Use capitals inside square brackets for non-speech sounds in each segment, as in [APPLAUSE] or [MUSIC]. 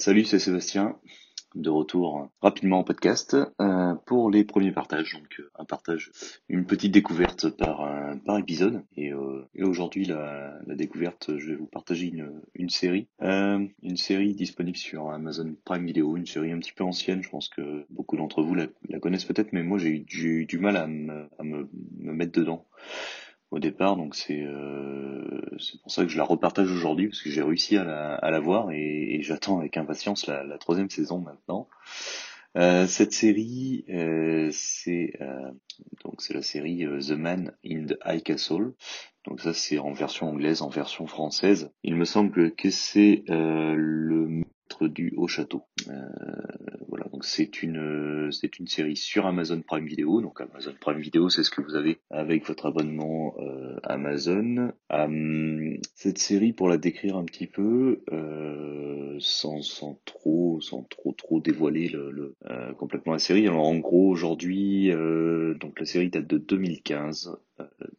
Salut, c'est Sébastien, de retour rapidement en podcast euh, pour les premiers partages. Donc euh, un partage, une petite découverte par euh, par épisode. Et, et aujourd'hui la, découverte, je vais vous partager une, une série, une série disponible sur Amazon Prime Video, une série un petit peu ancienne. Je pense que beaucoup d'entre vous la, connaissent peut-être, mais moi j'ai eu, du mal à à me mettre dedans au départ, donc c'est euh, c'est pour ça que je la repartage aujourd'hui parce que j'ai réussi à la, à la voir et, et j'attends avec impatience la, la troisième saison maintenant. Euh, cette série, euh, c'est euh, donc c'est la série euh, The Man in the High Castle. Donc ça c'est en version anglaise, en version française. Il me semble que c'est euh, le maître du haut château. Euh, voilà, donc c'est une c'est une série sur Amazon Prime Video. Donc Amazon Prime Video, c'est ce que vous avez avec votre abonnement euh, Amazon. Euh, cette série, pour la décrire un petit peu, euh, sans sans trop sans trop trop dévoiler le, euh, complètement la série. Alors en gros aujourd'hui, euh, donc la série date de 2015 euh,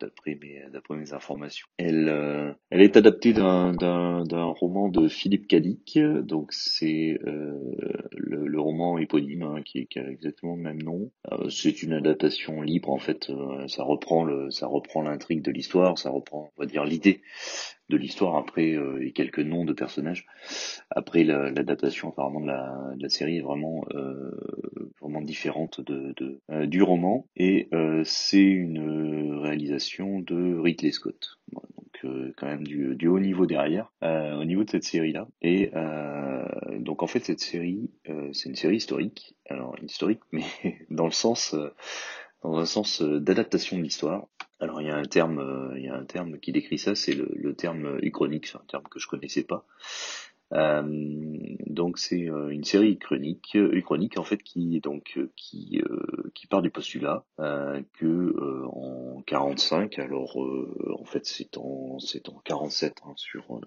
d'après mes d'après mes informations. Elle euh, elle est adaptée d'un d'un d'un roman de Philippe Cadic. Donc c'est euh, le, le roman éponyme hein, qui, qui a exactement le même nom. Euh, c'est une adaptation libre en fait. Euh, ça reprend le ça reprend l'intrigue de l'histoire. Ça reprend on va dire l'idée de l'histoire après euh, et quelques noms de personnages. Après la- l'adaptation apparemment de la, série est vraiment euh, vraiment différente de, de euh, du roman et c'est une réalisation de Ridley Scott. Donc quand même du, du haut niveau derrière au niveau de cette série là et donc en fait cette série c'est une série historique alors historique [LAUGHS] mais dans le sens dans un sens d'adaptation de l'histoire a un terme, euh, il y a un terme qui décrit ça, c'est le, terme uchronique, c'est un terme que je connaissais pas. Euh, donc c'est euh, une série chronique, en fait qui donc qui qui part du postulat euh, que en 45, alors en fait c'est en c'est en 47 hein, sur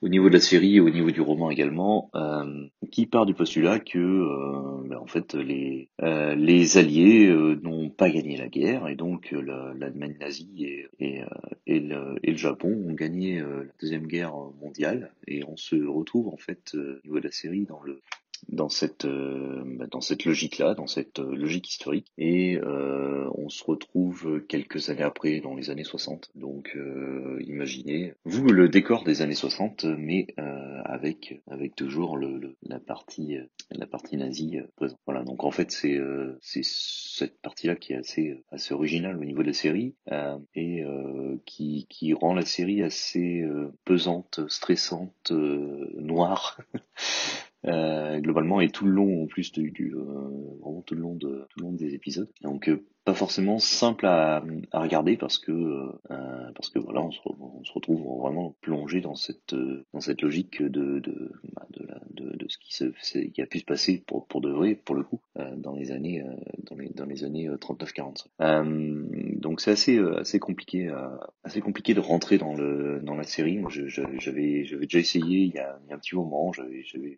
au niveau de la série et au niveau du roman également, euh, qui part du postulat que euh, ben, en fait les euh, les alliés euh, n'ont pas gagné la guerre et donc euh, la- l'Allemagne nazie et et, euh, et, le, et le Japon ont gagné la deuxième guerre mondiale et on se retrouve en fait au niveau de la série dans le dans cette euh, dans cette logique là dans cette euh, logique historique. Et euh, on se retrouve quelques années après dans les années 60 donc euh, imaginez vous le décor des années 60 mais euh, avec avec toujours le, le- la partie euh, la partie nazie présente. Voilà. Donc en fait c'est c'est cette partie là qui est assez assez originale au niveau de la série et qui qui rend la série assez pesante stressante noire [LAUGHS] euh, globalement et tout le long en plus du, du euh, vraiment tout le long de tout le long des épisodes. Donc euh, pas forcément simple à, à regarder parce que euh, euh, parce que voilà on se, retrouve vraiment plongé dans cette dans cette logique de de bah, de, de, ce qui se qui a pu se passer pour pour de vrai pour le coup dans les années dans les dans les années 39 45 euh, donc c'est assez euh, assez compliqué à, assez compliqué de rentrer dans le dans la série. Moi je- je- j'avais j'avais déjà essayé il y a, il y a un petit moment. J'avais j'avais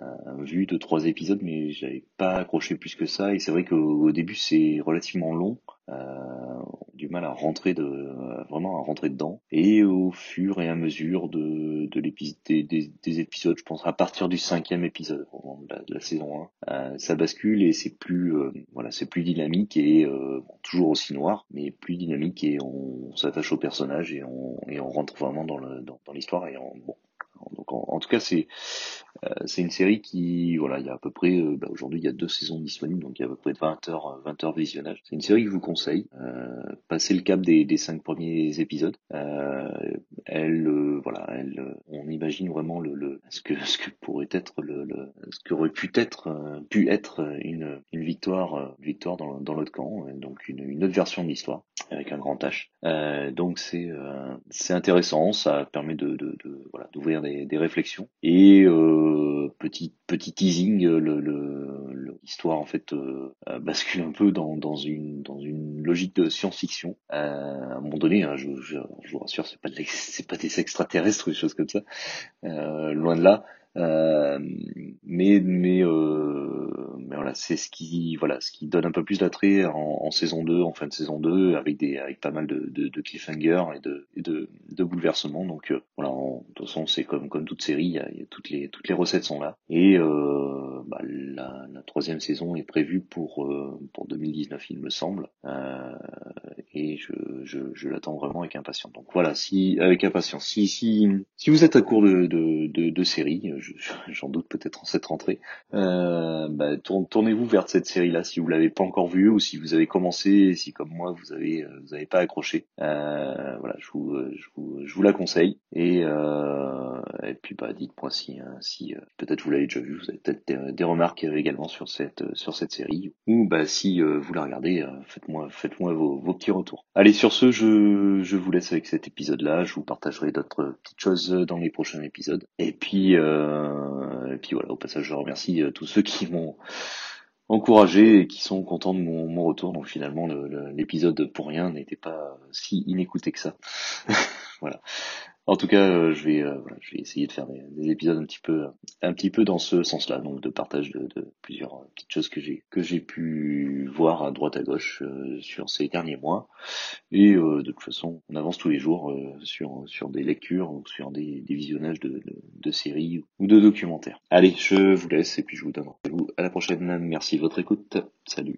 euh, vu deux trois épisodes mais j'avais pas accroché plus que ça. Et c'est vrai qu'au au début c'est relativement long. Euh, du mal à rentrer de vraiment à rentrer dedans. Et au fur et à mesure de de des, des, des épisodes je pense à partir du cinquième épisode de, la, saison 1 euh, ça bascule et c'est plus euh, voilà c'est plus dynamique et euh, bon, toujours aussi noir mais plus dynamique et on, s'attache au personnage et on et on rentre vraiment dans le dans, l'histoire et on, bon donc en, tout cas c'est c'est une série qui, voilà, il y a à peu près, euh, bah, aujourd'hui il y a deux saisons disponibles, donc il y a à peu près 20 heures, euh, 20 heures de visionnage. C'est une série que je vous conseille. Euh, passez le cap des, des cinq premiers épisodes. Euh, elle, euh, voilà, elle, euh, on imagine vraiment le, le ce que [LAUGHS] ce que pourrait être le, le ce qu'aurait pu être euh, pu être une une victoire euh, une victoire dans dans l'autre camp, donc une, une autre version de l'histoire avec un grand H. Euh, donc c'est euh, c'est intéressant, ça permet de, de, de voilà d'ouvrir des, des réflexions et euh, petit petit teasing, le le- l'histoire en fait euh, euh, bascule un peu dans dans une dans une logique de science-fiction. Euh, à un moment donné, hein, je, je, vous rassure, c'est pas c'est pas des extraterrestres ou des choses comme ça, euh, loin de là. Euh, mais mais euh, mais voilà, c'est ce qui voilà, ce qui donne un peu plus d'attrait en, saison 2, en fin de saison 2, avec des avec pas mal de, de, de cliffhangers et de, de, bouleversements. Donc voilà, de toute façon, c'est comme comme toute série, y a, y a toutes les toutes les recettes sont là. Et bah, la, la, troisième saison est prévue pour pour 2019, il me semble. et je, je, je l'attends vraiment avec impatience. Donc voilà, si avec impatience, si si si vous êtes à court de de, de, de séries, [LAUGHS] j'en doute peut-être en cette rentrée, euh, bah, tournez-vous vers cette série-là si vous l'avez pas encore vue ou si vous avez commencé, si comme moi vous avez euh, vous avez pas accroché. Euh, voilà, je vous, euh, je vous je vous la conseille et euh, et puis bah dites-moi si hein, euh, peut-être vous l'avez déjà vu, vous avez peut-être des, remarques également sur cette série ou bah si vous la regardez, faites-moi vos, petits retours. Allez sur ce, je vous laisse avec cet épisode-là. Je vous partagerai d'autres petites choses dans les prochains épisodes. Et puis voilà, au passage je remercie tous ceux qui m'ont encouragé et qui sont contents de mon retour. Donc finalement, l'épisode pour rien n'était pas si inécouté que ça. [LAUGHS] voilà. En tout cas, euh, je vais, euh, je vais essayer de faire des, épisodes un petit peu, un petit peu dans ce sens-là, donc de partage de, plusieurs euh, petites choses que j'ai, que j'ai pu voir à droite à gauche sur ces derniers mois. Et de toute façon, on avance tous les jours sur, sur des lectures ou sur des, des visionnages de, de, de, séries ou de documentaires. Allez, je vous laisse et puis je vous donne rendez-vous à la prochaine. Merci de votre écoute. Salut.